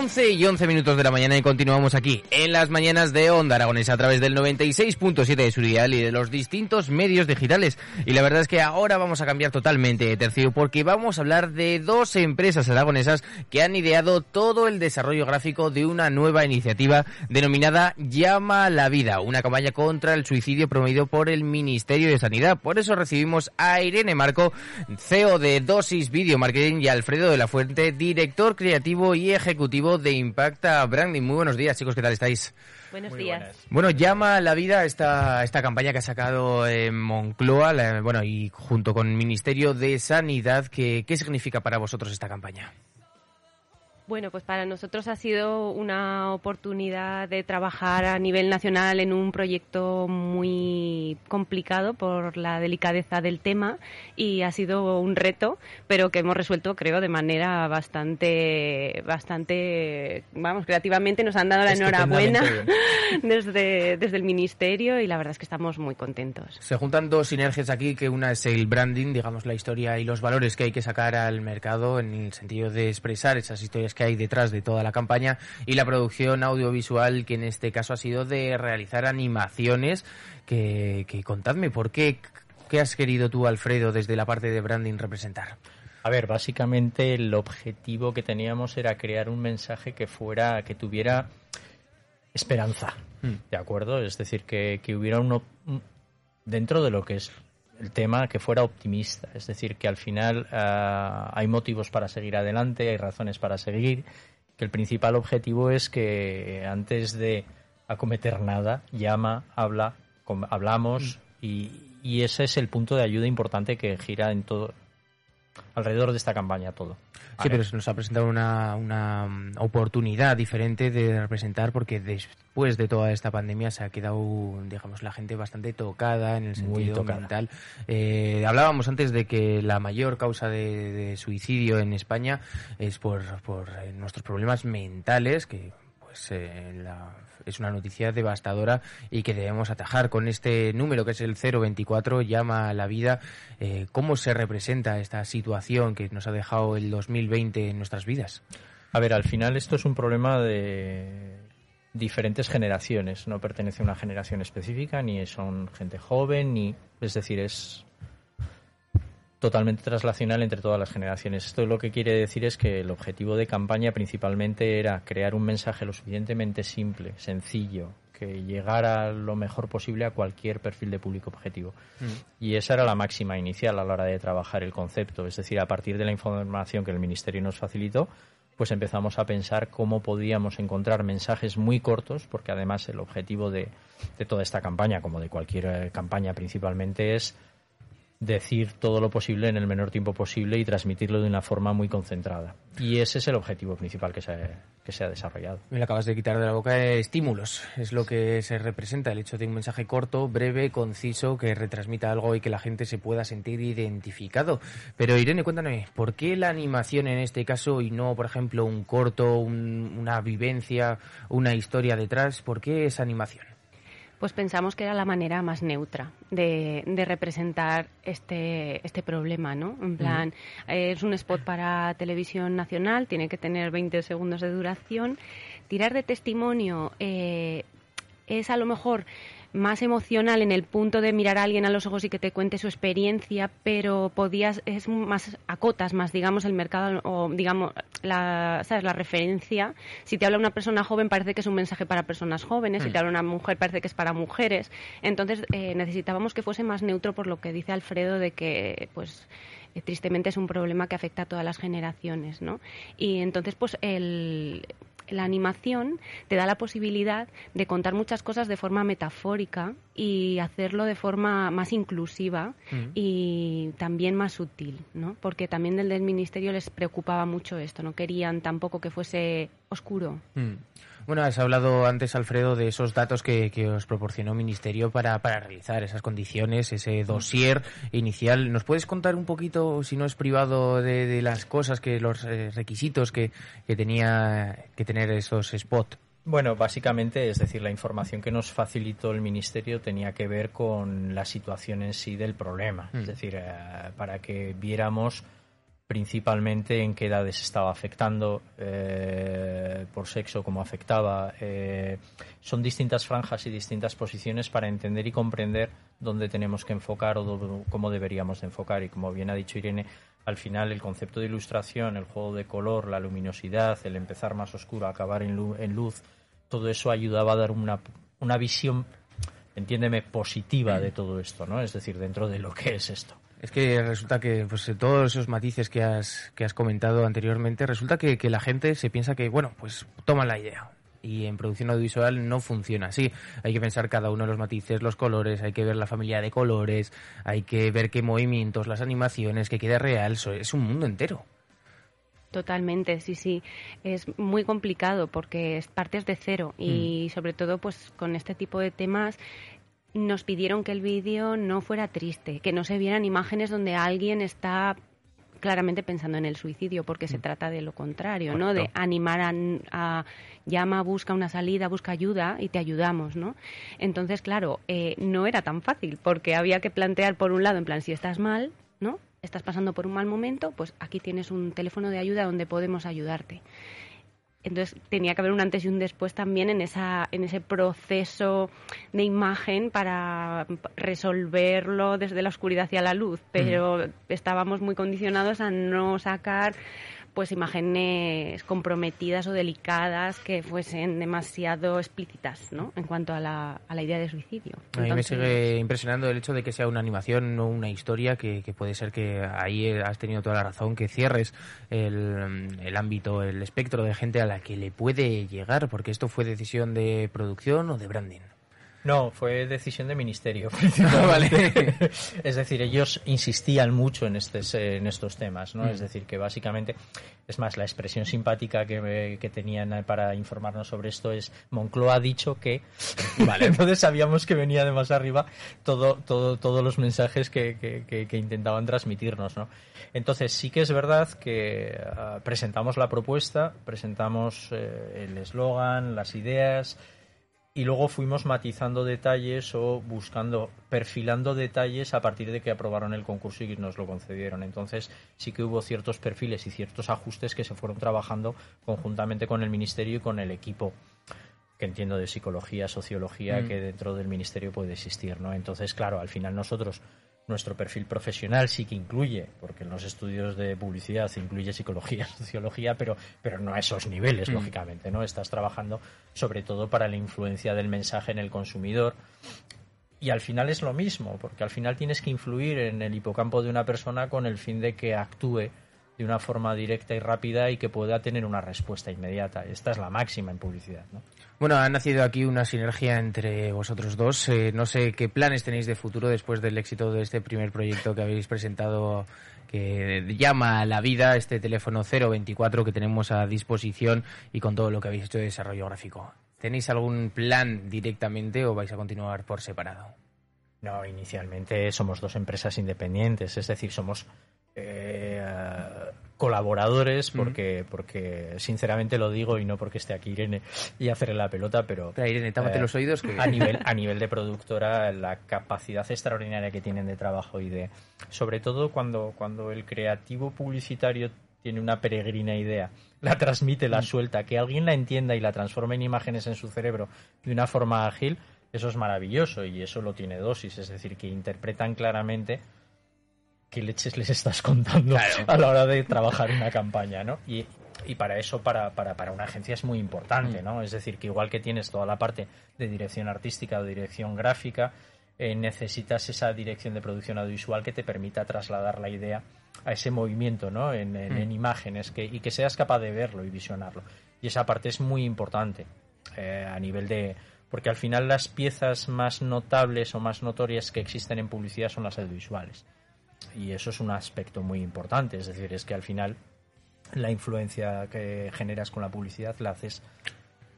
11 y 11 minutos de la mañana y continuamos aquí en las mañanas de Onda Aragonesa a través del 96.7 de Surial y de los distintos medios digitales. Y la verdad es que ahora vamos a cambiar totalmente de tercio porque vamos a hablar de dos empresas aragonesas que han ideado todo el desarrollo gráfico de una nueva iniciativa denominada Llama la Vida, una campaña contra el suicidio promovido por el Ministerio de Sanidad. Por eso recibimos a Irene Marco, CEO de Dosis Video Marketing y Alfredo de la Fuente, director creativo y ejecutivo de Impacta Branding. Muy buenos días, chicos, ¿qué tal estáis? Buenos días. Bueno, llama a la vida esta, esta campaña que ha sacado en Moncloa, la- bueno, y junto con el Ministerio de Sanidad, ¿qué, ¿qué significa para vosotros esta campaña? Bueno, pues para nosotros ha sido una oportunidad de trabajar a nivel nacional en un proyecto muy complicado por la delicadeza del tema y ha sido un reto, pero que hemos resuelto, creo, de manera bastante, bastante, vamos, creativamente nos han dado la enhorabuena desde, desde el ministerio y la verdad es que estamos muy contentos. Se juntan dos sinergias aquí, que una es el branding, digamos la historia y los valores que hay que sacar al mercado en el sentido de expresar esas historias que hay detrás de toda la campaña y la producción audiovisual que en este caso ha sido de realizar animaciones que, que contadme por qué, qué has querido tú Alfredo desde la parte de branding representar. A ver, básicamente el objetivo que teníamos era crear un mensaje que fuera, que tuviera esperanza, ¿de acuerdo? Es decir, que, que hubiera uno un- dentro de lo que es el tema que fuera optimista, es decir, que al final ah, hay motivos para seguir adelante, hay razones para seguir, que el principal objetivo es que antes de acometer nada, llama, habla, hablamos y, y ese es el punto de ayuda importante que gira en todo alrededor de esta campaña todo. Sí, pero se nos ha presentado una, una mm, oportunidad diferente de representar porque después de toda esta pandemia se ha quedado, digamos, la gente bastante tocada en el sentido mental. Eh, hablábamos antes de que la mayor causa de, de suicidio en España es por, por eh, nuestros problemas mentales, que pues eh, es una noticia devastadora y que debemos atajar con este número que es el 024 llama a la vida eh, cómo se representa esta situación que nos ha dejado el 2020 en nuestras vidas A ver, al final esto es un problema de diferentes generaciones. No pertenece a una generación específica, ni son gente joven, ni. Es decir, es totalmente traslacional entre todas las generaciones. Esto lo que quiere decir es que el objetivo de campaña principalmente era crear un mensaje lo suficientemente simple, sencillo, que llegara lo mejor posible a cualquier perfil de público objetivo. Y esa era la máxima inicial a la hora de trabajar el concepto. Es decir, a partir de la información que el Ministerio nos facilitó, pues empezamos a pensar cómo podíamos encontrar mensajes muy cortos, porque además el objetivo de, de toda esta campaña, como de cualquier eh, campaña principalmente, es decir todo lo posible en el menor tiempo posible y transmitirlo de una forma muy concentrada. Y ese es el objetivo principal que se, que ha desarrollado. me lo acabas de quitar de la boca eh, estímulos es lo que se representa el hecho de un mensaje corto breve conciso que retransmita algo y que la gente se pueda sentir identificado pero Irene cuéntame ¿por qué la animación en este caso y no por ejemplo un corto un- una vivencia una historia detrás ¿por qué esa animación? Pues pensamos que era la manera más neutra de, de representar este, este problema, ¿no? En plan, eh, es un spot para televisión nacional, tiene que tener 20 segundos de duración. Tirar de testimonio eh, es a lo mejor más emocional en el punto de mirar a alguien a los ojos y que te cuente su experiencia, pero podías, es más acotas más, digamos, el mercado o, digamos, la, ¿sabes? la referencia. Si te habla una persona joven, parece que es un mensaje para personas jóvenes, si te habla una mujer, parece que es para mujeres. Entonces, eh, necesitábamos que fuese más neutro por lo que dice Alfredo de que, pues, eh, tristemente es un problema que afecta a todas las generaciones, ¿no? Y entonces, pues el, la animación te da la posibilidad de contar muchas cosas de forma metafórica y hacerlo de forma más inclusiva Mm. y también más sutil, ¿no? Porque también del, del ministerio les preocupaba mucho esto, no querían tampoco que fuese oscuro. Mm. Bueno, has hablado antes, Alfredo, de esos datos que, que os proporcionó el Ministerio para, para realizar esas condiciones, ese dossier inicial. ¿Nos puedes contar un poquito, si no es privado, de, de las cosas, que los eh, requisitos que, que tenía que tener esos spots? Bueno, básicamente, es decir, la información que nos facilitó el Ministerio tenía que ver con la situación en sí del problema. Mm. Es decir, eh, para que viéramos principalmente en qué edades estaba afectando, eh, por sexo, cómo afectaba. eh, son distintas franjas y distintas posiciones para entender y comprender dónde tenemos que enfocar o cómo deberíamos de enfocar. Y como bien ha dicho Irene, al final el concepto de ilustración, el juego de color, la luminosidad, el empezar más oscuro, acabar en, lu- en luz, todo eso ayudaba a dar una, una visión, entiéndeme, positiva de todo esto, ¿no? Es decir, dentro de lo que es esto. Es que resulta que pues eh, todos esos matices que has, que has comentado anteriormente, resulta que, que la gente se piensa que, bueno, pues toma la idea. Y en producción audiovisual no funciona así. Hay que pensar cada uno de los matices, los colores, hay que ver la familia de colores, hay que ver qué movimientos, las animaciones, que quede real. Eso es un mundo entero. Totalmente, sí, sí. Es muy complicado porque es- partes de cero y sobre todo pues con este tipo de temas nos pidieron que el vídeo no fuera triste, que no se vieran imágenes donde alguien está claramente pensando en el suicidio, porque se trata de lo contrario, ¿no? De animar a, a- llama, busca una salida, busca ayuda y te ayudamos, ¿no? Entonces, claro, eh, no era tan fácil, porque había que plantear por un lado, en plan, si estás mal, ¿no? Estás pasando por un mal momento, pues aquí tienes un teléfono de ayuda donde podemos ayudarte. Entonces tenía que haber un antes y un después también en esa en ese proceso de imagen para resolverlo desde la oscuridad hacia la luz, pero estábamos muy condicionados a no sacar pues imágenes comprometidas o delicadas que fuesen demasiado explícitas, ¿no? En cuanto a la, a la idea de suicidio. A mí me sigue impresionando el hecho de que sea una animación, no una historia, que, que puede ser que ahí has tenido toda la razón, que cierres el, el ámbito, el espectro de gente a la que le puede llegar, porque esto fue decisión de producción o de branding. No, fue decisión de ministerio. vale. es decir, ellos insistían mucho en, estes- en estos temas, ¿no? Mm. Es decir, que básicamente, es más, la expresión simpática que, que tenían para informarnos sobre esto es Moncloa ha dicho que. Vale. Entonces sabíamos que venía de más arriba todo, todo, todos los mensajes que, que- que- que intentaban transmitirnos, ¿no? Entonces sí que es verdad que ah, presentamos la propuesta, presentamos eh, el eslogan, las ideas y luego fuimos matizando detalles o buscando, perfilando detalles a partir de que aprobaron el concurso y nos lo concedieron. Entonces sí que hubo ciertos perfiles y ciertos ajustes que se fueron trabajando conjuntamente con el Ministerio y con el equipo que entiendo de psicología, sociología, Mm. que dentro del ministerio puede existir, ¿no? Entonces, claro, al final nosotros, nuestro perfil profesional sí que incluye, porque en los estudios de publicidad se incluye psicología, sociología, pero, pero no a esos niveles, Mm. lógicamente, ¿no? Estás trabajando sobre todo para la influencia del mensaje en el consumidor. Y al final es lo mismo, porque al final tienes que influir en el hipocampo de una persona con el fin de que actúe de una forma directa y rápida y que pueda tener una respuesta inmediata. Esta es la máxima en publicidad, ¿no? Bueno, ha nacido aquí una sinergia entre vosotros dos. Eh, no sé qué planes tenéis de futuro después del éxito de este primer proyecto que habéis presentado que llama a la vida este teléfono 024 que tenemos a disposición y con todo lo que habéis hecho de desarrollo gráfico. ¿Tenéis algún plan directamente o vais a continuar por separado? No, inicialmente somos dos empresas independientes, es decir, somos eh, colaboradores porque, porque sinceramente lo digo y no porque esté aquí Irene y hacerle la pelota, pero Irene, tápate Eh, los oídos que... a nivel a nivel de productora la capacidad extraordinaria que tienen de trabajo y de sobre todo cuando cuando el creativo publicitario tiene una peregrina idea la transmite la suelta que alguien la entienda y la transforme en imágenes en su cerebro de una forma ágil eso es maravilloso y eso lo tiene dosis es decir que interpretan claramente qué leches les estás contando a la hora de trabajar una campaña, ¿no? Y, y para eso, para, para, para una agencia es muy importante, ¿no? Es decir, que igual que tienes toda la parte de dirección artística o dirección gráfica, eh, necesitas esa dirección de producción audiovisual que te permita trasladar la idea a ese movimiento ¿no? en, en- en imágenes que, y que seas capaz de verlo y visionarlo. Y esa parte es muy importante eh, a nivel de... Porque al final las piezas más notables o más notorias que existen en publicidad son las audiovisuales. Y eso es un aspecto muy importante. Es decir, es que al final la influencia que generas con la publicidad la haces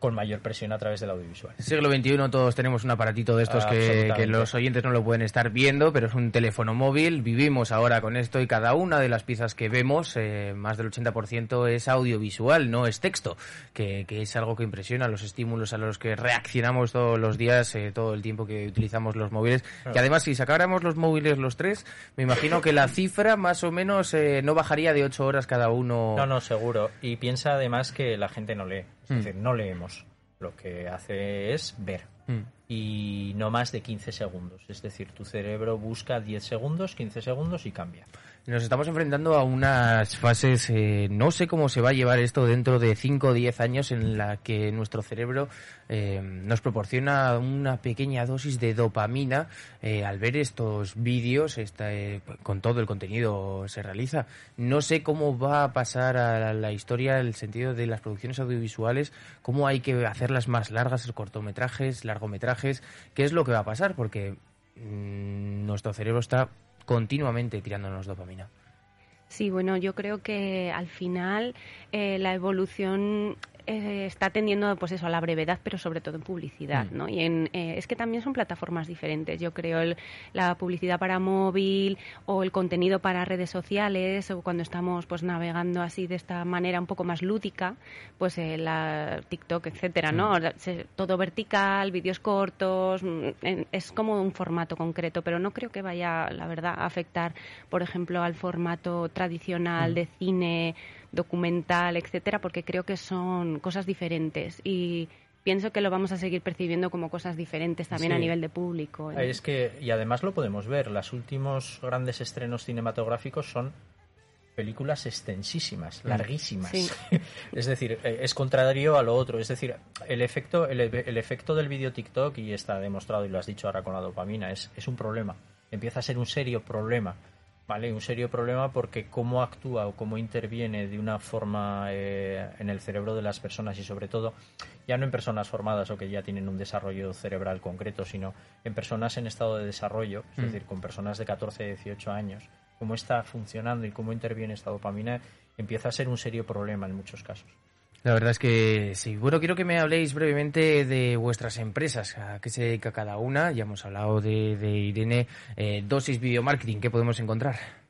con mayor presión a través del audiovisual. Siglo XXI todos tenemos un aparatito de estos que, los oyentes no lo pueden estar viendo, pero es un teléfono móvil. Vivimos ahora con esto y cada una de las piezas que vemos, eh, más del 80% es audiovisual, no es texto, que, que es algo que impresiona los estímulos a los que reaccionamos todos los días, eh, todo el tiempo que utilizamos los móviles. Y además, si sacáramos los móviles los tres, me imagino que la cifra más o menos eh, no bajaría de 8 horas cada uno. No, no, seguro. Y piensa además que la gente no lee. Es Mm. decir, no leemos. Lo que hace es ver. Mm. Y no más de 15 segundos. Es decir, tu cerebro busca 10 segundos, 15 segundos y cambia. Nos estamos enfrentando a unas fases, eh, no sé cómo se va a llevar esto dentro de 5 o 10 años en la que nuestro cerebro eh, nos proporciona una pequeña dosis de dopamina eh, al ver estos vídeos, esta, eh, con todo el contenido se realiza. No sé cómo va a pasar a la, la historia el sentido de las producciones audiovisuales, cómo hay que hacerlas más largas, cortometrajes, largometrajes, qué es lo que va a pasar, porque mm, nuestro cerebro está continuamente tirándonos dopamina. Sí, bueno, yo creo que al final eh, la evolución eh, está tendiendo pues eso a la brevedad, pero sobre todo en publicidad, Mm. ¿no? Y en, eh, es que también son plataformas diferentes. Yo creo el- la publicidad para móvil o el contenido para redes sociales o cuando estamos pues navegando así de esta manera un poco más lúdica, pues eh, la TikTok, etcétera, ¿no? Mm. Todo vertical, vídeos cortos, mm, en- es como un formato concreto, pero no creo que vaya, la verdad, a afectar, por ejemplo, al formato tradicional de cine, documental, etcétera, porque creo que son cosas diferentes y pienso que lo vamos a seguir percibiendo como cosas diferentes también Sí. a nivel de público. ¿eh? Es que, y además lo podemos ver, los últimos grandes estrenos cinematográficos son películas extensísimas, larguísimas. Sí. es decir, eh, es contrario a lo otro. Es decir, el efecto, el, el efecto del vídeo TikTok, y está demostrado, y lo has dicho ahora con la dopamina, es, es un problema. Empieza a ser un serio problema. ¿Vale? Un serio problema porque cómo actúa o cómo interviene de una forma eh, en el cerebro de las personas y sobre todo ya no en personas formadas o que ya tienen un desarrollo cerebral concreto, sino en personas en estado de desarrollo, es decir, con personas de 14, 18 años, cómo está funcionando y cómo interviene esta dopamina empieza a ser un serio problema en muchos casos. La verdad es que sí. Bueno, quiero que me habléis brevemente de vuestras empresas, a qué se dedica cada una. Ya hemos hablado de, Irene. Eh, Dosis Video Marketing, ¿qué podemos encontrar?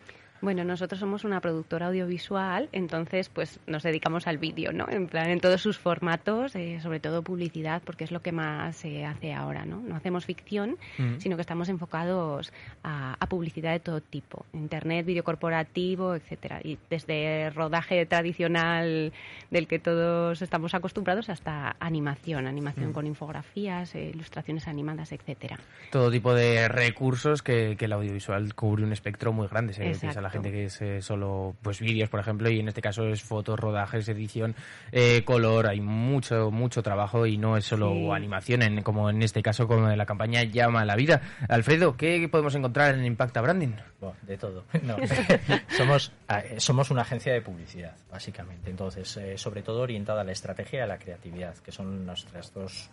Bueno, nosotros somos una productora audiovisual, entonces pues nos dedicamos al vídeo, ¿no? En plan, en todos sus formatos, eh, sobre todo publicidad, porque es lo que más se hace ahora, ¿no? No hacemos ficción, Mm. sino que estamos enfocados a, a publicidad de todo tipo, internet, vídeo corporativo, etcétera, y desde rodaje tradicional del que todos estamos acostumbrados hasta animación, animación Mm. con infografías, eh, ilustraciones animadas, etcétera. Todo tipo de recursos que, que el audiovisual cubre un espectro muy grande. Se piensa la. Gente que es eh, solo pues vídeos, por ejemplo, y en este caso es fotos, rodajes, edición, eh, color. Hay mucho, mucho trabajo y no es solo Sí. animación, en, como en este caso, como en la campaña Llama a la Vida. Alfredo, ¿qué podemos encontrar en Impacta Branding? Bueno, de todo. No. somos, eh, somos una agencia de publicidad, básicamente. Entonces, eh, sobre todo orientada a la estrategia y a la creatividad, que son nuestras dos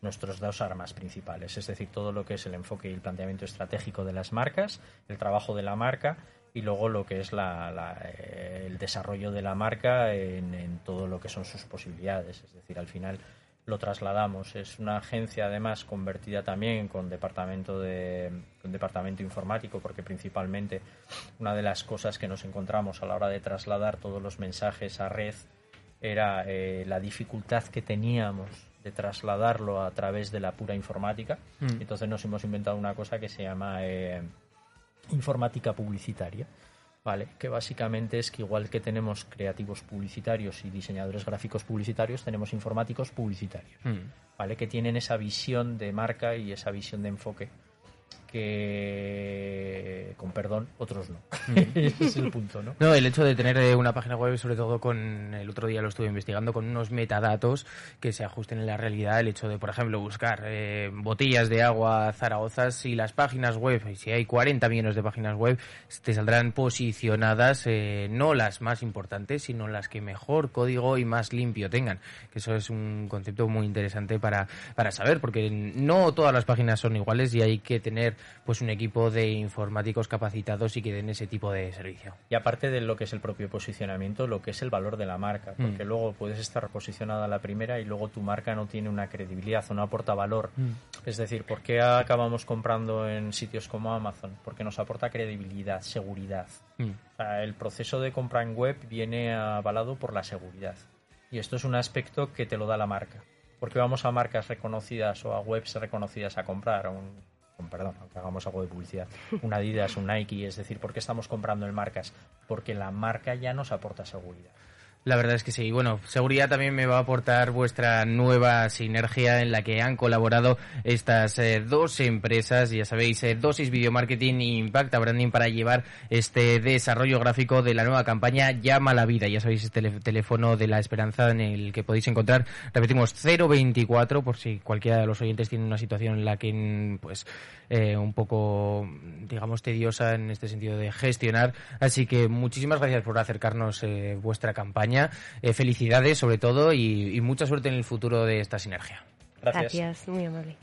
nuestros dos armas principales, es decir, todo lo que es el enfoque y el planteamiento estratégico de las marcas, el trabajo de la marca y luego lo que es la- la, eh, el desarrollo de la marca en, en todo lo que son sus posibilidades. Es decir, al final lo trasladamos. Es una agencia además convertida también con departamento de con departamento informático, porque principalmente una de las cosas que nos encontramos a la hora de trasladar todos los mensajes a red era eh, la dificultad que teníamos de trasladarlo a través de la pura informática. Mm. Entonces nos hemos inventado una cosa que se llama eh, informática publicitaria. ¿Vale? Que básicamente es que igual que tenemos creativos publicitarios y diseñadores gráficos publicitarios, tenemos informáticos publicitarios. Mm. ¿vale? Que tienen esa visión de marca y esa visión de enfoque que, con perdón, otros no. Ese es el punto, ¿no? No, el hecho de tener eh, una página web, sobre todo con, el otro día lo estuve investigando, con unos metadatos que se ajusten en la realidad, el hecho de, por ejemplo, buscar eh, botellas de agua Zaragozas, si las páginas web, y si hay 40 millones de páginas web, te saldrán posicionadas eh, no las más importantes, sino las que mejor código y más limpio tengan. Que eso es un concepto muy interesante para, para saber, porque no todas las páginas son iguales y hay que tener pues un equipo de informáticos capacitados y que den ese tipo de servicio. Y aparte de lo que es el propio posicionamiento, lo que es el valor de la marca, mm. porque luego puedes estar posicionada a la primera y luego tu marca no tiene una credibilidad o no aporta valor. Mm. Es decir, ¿por qué acabamos comprando en sitios como Amazon? Porque nos aporta credibilidad, seguridad. Mm. el proceso de compra en web viene avalado por la seguridad. Y esto es un aspecto que te lo da la marca. Porque vamos a marcas reconocidas o a webs reconocidas a comprar, un perdón, aunque hagamos algo de publicidad, un Adidas, un Nike, es decir, ¿por qué estamos comprando en marcas? Porque la marca ya nos aporta seguridad. La verdad es que sí. Bueno, seguridad también me va a aportar vuestra nueva sinergia en la que han colaborado estas eh, dos empresas, ya sabéis, eh, Dosis Video Marketing e Impacta Branding para llevar este desarrollo gráfico de la nueva campaña Llama la Vida. Ya sabéis, este teléfono de la esperanza en el que podéis encontrar, repetimos, 024 por si cualquiera de los oyentes tiene una situación en la que, pues, eh, un poco, digamos, tediosa en este sentido de gestionar. Así que muchísimas gracias por acercarnos vuestra campaña eh, felicidades sobre todo y, mucha suerte en el futuro de esta sinergia. Gracias. Gracias, muy amable.